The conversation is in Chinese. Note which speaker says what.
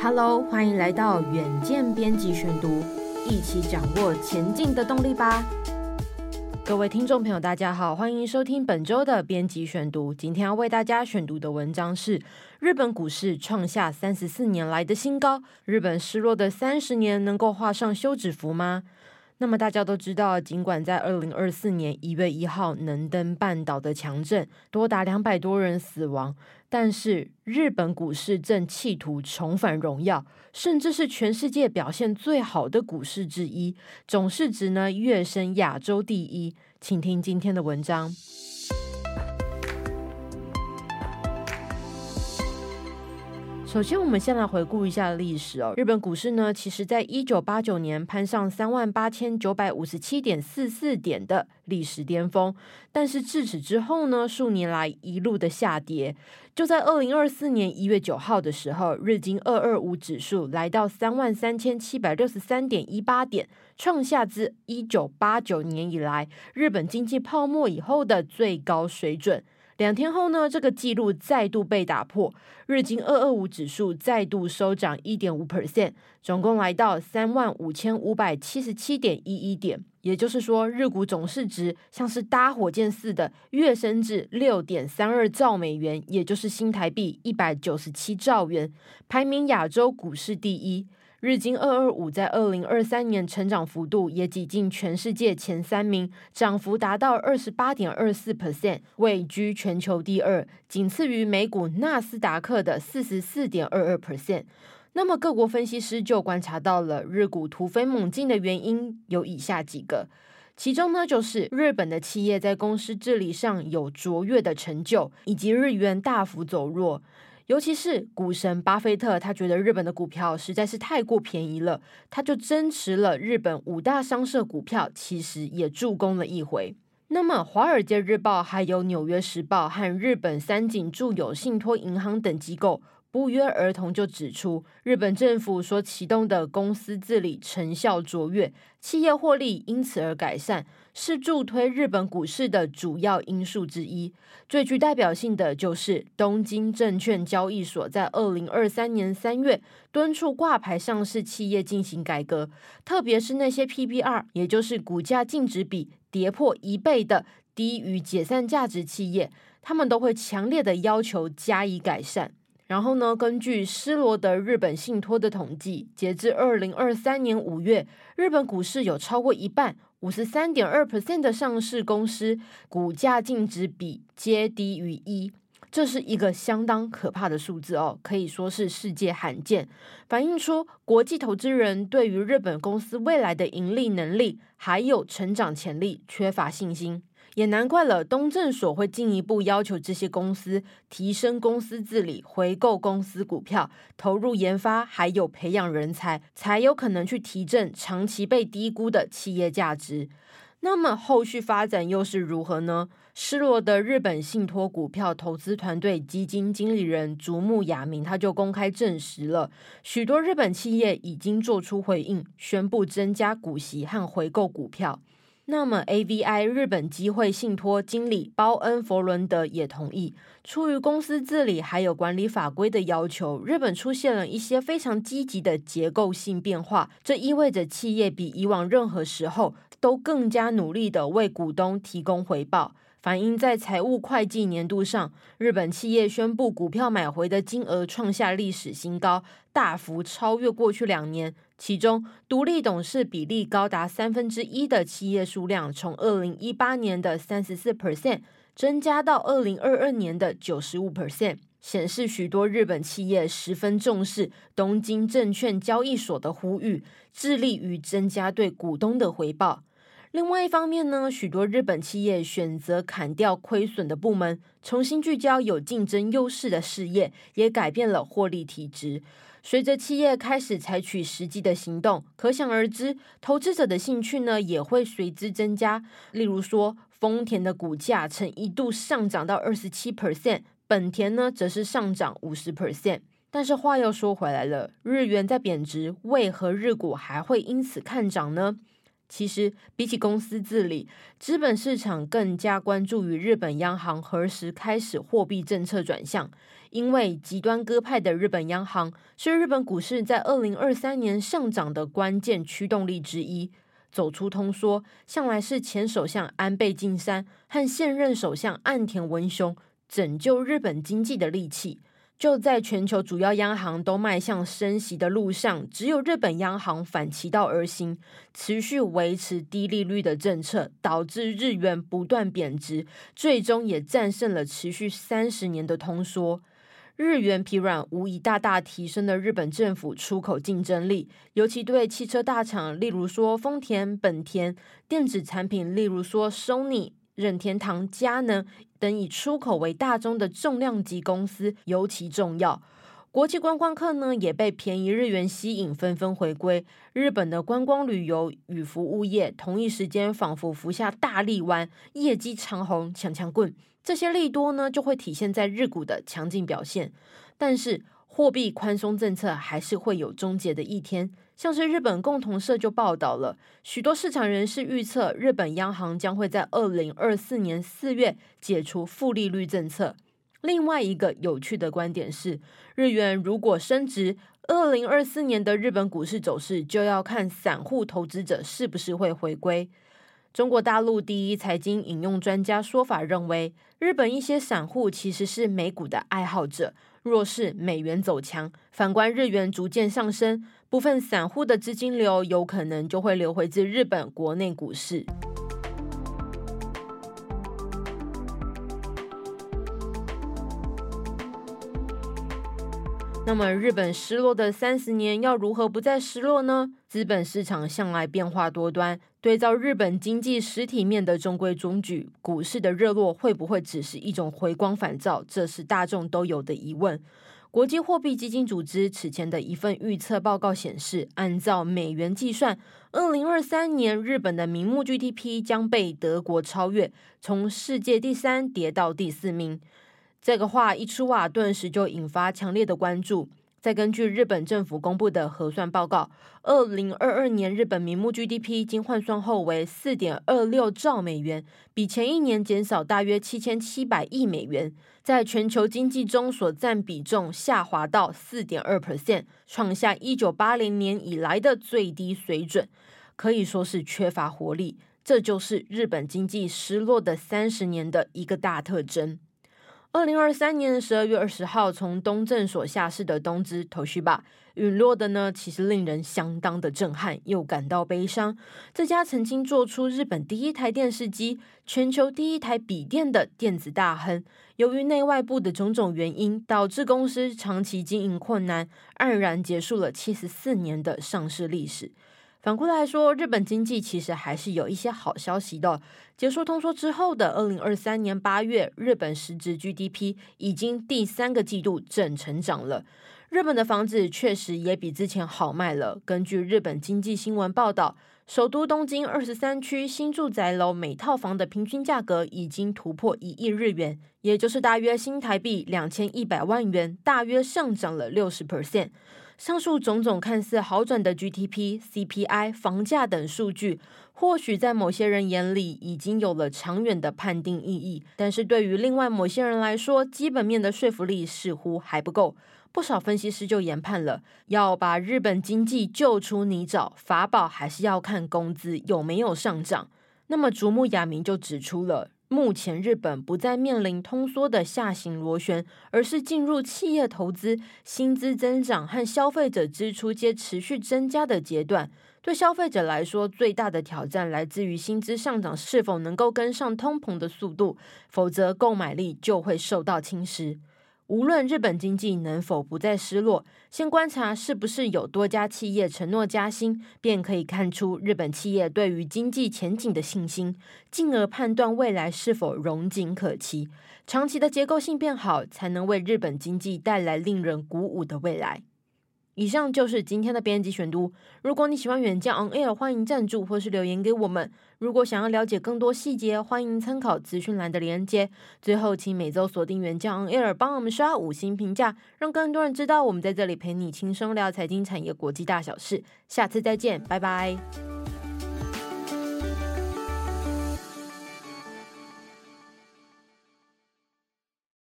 Speaker 1: Hello，欢迎来到远见编辑选读，一起掌握前进的动力吧。各位听众朋友，大家好，欢迎收听本周的编辑选读。今天要为大家选读的文章是：日本股市创下三十四年来的新高，日本失落的三十年能够画上休止符吗？那么大家都知道，尽管在二零二四年一月一号能登半岛的强震多达两百多人死亡，但是日本股市正企图重返荣耀，甚至是全世界表现最好的股市之一，总市值呢跃升亚洲第一。请听今天的文章。首先，我们先来回顾一下历史哦。日本股市呢，其实在一九八九年攀上三万八千九百五十七点四四点的历史巅峰，但是至此之后呢，数年来一路的下跌。就在二零二四年一月九号的时候，日经二二五指数来到三万三千七百六十三点一八点，创下自一九八九年以来日本经济泡沫以后的最高水准。两天后呢，这个记录再度被打破，日经二二五指数再度收涨一点五 percent，总共来到三万五千五百七十七点一一点。也就是说，日股总市值像是搭火箭似的跃升至六点三二兆美元，也就是新台币一百九十七兆元，排名亚洲股市第一。日经二二五在二零二三年成长幅度也挤进全世界前三名，涨幅达到二十八点二四 percent，位居全球第二，仅次于美股纳斯达克的四十四点二二 percent。那么各国分析师就观察到了日股突飞猛进的原因有以下几个，其中呢就是日本的企业在公司治理上有卓越的成就，以及日元大幅走弱。尤其是股神巴菲特，他觉得日本的股票实在是太过便宜了，他就增持了日本五大商社股票，其实也助攻了一回。那么，《华尔街日报》、还有《纽约时报》和日本三井住友信托银行等机构。不约而同就指出，日本政府所启动的公司治理成效卓越，企业获利因此而改善，是助推日本股市的主要因素之一。最具代表性的就是东京证券交易所，在二零二三年三月敦促挂牌上市企业进行改革，特别是那些 PBR，也就是股价净值比跌破一倍的低于解散价值企业，他们都会强烈的要求加以改善。然后呢，根据施罗德日本信托的统计，截至二零二三年五月，日本股市有超过一半，五十三点二 percent 的上市公司股价净值比皆低于一，这是一个相当可怕的数字哦，可以说是世界罕见，反映出国际投资人对于日本公司未来的盈利能力还有成长潜力缺乏信心。也难怪了，东证所会进一步要求这些公司提升公司治理、回购公司股票、投入研发，还有培养人才，才有可能去提振长期被低估的企业价值。那么后续发展又是如何呢？施罗德日本信托股票投资团队基金经理人竹木雅明他就公开证实了，许多日本企业已经做出回应，宣布增加股息和回购股票。那么，AVI 日本机会信托经理鲍恩·佛伦德也同意，出于公司治理还有管理法规的要求，日本出现了一些非常积极的结构性变化。这意味着企业比以往任何时候都更加努力的为股东提供回报。反映在财务会计年度上，日本企业宣布股票买回的金额创下历史新高，大幅超越过去两年。其中，独立董事比例高达三分之一的企业数量，从二零一八年的三十四 percent 增加到二零二二年的九十五 percent，显示许多日本企业十分重视东京证券交易所的呼吁，致力于增加对股东的回报。另外一方面呢，许多日本企业选择砍掉亏损的部门，重新聚焦有竞争优势的事业，也改变了获利体质。随着企业开始采取实际的行动，可想而知，投资者的兴趣呢也会随之增加。例如说，丰田的股价曾一度上涨到二十七 percent，本田呢则是上涨五十 percent。但是话又说回来了，日元在贬值，为何日股还会因此看涨呢？其实，比起公司治理，资本市场更加关注于日本央行何时开始货币政策转向。因为极端鸽派的日本央行是日本股市在二零二三年上涨的关键驱动力之一。走出通缩，向来是前首相安倍晋三和现任首相岸田文雄拯救日本经济的利器。就在全球主要央行都迈向升息的路上，只有日本央行反其道而行，持续维持低利率的政策，导致日元不断贬值，最终也战胜了持续三十年的通缩。日元疲软，无疑大大提升了日本政府出口竞争力，尤其对汽车大厂，例如说丰田、本田；电子产品，例如说 Sony。任天堂、佳能等以出口为大宗的重量级公司尤其重要。国际观光客呢也被便宜日元吸引，纷纷回归。日本的观光旅游与服务业同一时间仿佛服下大力丸，业绩长虹，强强棍。这些利多呢就会体现在日股的强劲表现。但是货币宽松政策还是会有终结的一天。像是日本共同社就报道了，许多市场人士预测，日本央行将会在二零二四年四月解除负利率政策。另外一个有趣的观点是，日元如果升值，二零二四年的日本股市走势就要看散户投资者是不是会回归。中国大陆第一财经引用专家说法认为，日本一些散户其实是美股的爱好者。若是美元走强，反观日元逐渐上升，部分散户的资金流有可能就会流回至日本国内股市。那么，日本失落的三十年要如何不再失落呢？资本市场向来变化多端，对照日本经济实体面的中规中矩，股市的热络会不会只是一种回光返照？这是大众都有的疑问。国际货币基金组织此前的一份预测报告显示，按照美元计算，二零二三年日本的名目 GDP 将被德国超越，从世界第三跌到第四名。这个话一出啊，顿时就引发强烈的关注。再根据日本政府公布的核算报告，二零二二年日本名目 GDP 经换算后为四点二六兆美元，比前一年减少大约七千七百亿美元，在全球经济中所占比重下滑到四点二 percent，创下一九八零年以来的最低水准，可以说是缺乏活力。这就是日本经济失落的三十年的一个大特征。二零二三年十二月二十号，从东证所下市的东芝 Toshiba 陨落的呢，其实令人相当的震撼，又感到悲伤。这家曾经做出日本第一台电视机、全球第一台笔电的电子大亨，由于内外部的种种原因，导致公司长期经营困难，黯然结束了七十四年的上市历史。反过来说，日本经济其实还是有一些好消息的。结束通缩之后的二零二三年八月，日本实质 GDP 已经第三个季度正成长了。日本的房子确实也比之前好卖了。根据日本经济新闻报道，首都东京二十三区新住宅楼每套房的平均价格已经突破一亿日元，也就是大约新台币两千一百万元，大约上涨了六十 percent。上述种种看似好转的 GDP、CPI、房价等数据，或许在某些人眼里已经有了长远的判定意义，但是对于另外某些人来说，基本面的说服力似乎还不够。不少分析师就研判了，要把日本经济救出泥沼，法宝还是要看工资有没有上涨。那么竹木雅明就指出了。目前日本不再面临通缩的下行螺旋，而是进入企业投资、薪资增长和消费者支出皆持续增加的阶段。对消费者来说，最大的挑战来自于薪资上涨是否能够跟上通膨的速度，否则购买力就会受到侵蚀。无论日本经济能否不再失落，先观察是不是有多家企业承诺加薪，便可以看出日本企业对于经济前景的信心，进而判断未来是否荣景可期。长期的结构性变好，才能为日本经济带来令人鼓舞的未来。以上就是今天的编辑选读。如果你喜欢远见 On Air，欢迎赞助或是留言给我们。如果想要了解更多细节，欢迎参考资讯栏的连接。最后，请每周锁定远见 On Air，帮我们刷五星评价，让更多人知道我们在这里陪你轻松聊财经产业国际大小事。下次再见，拜拜。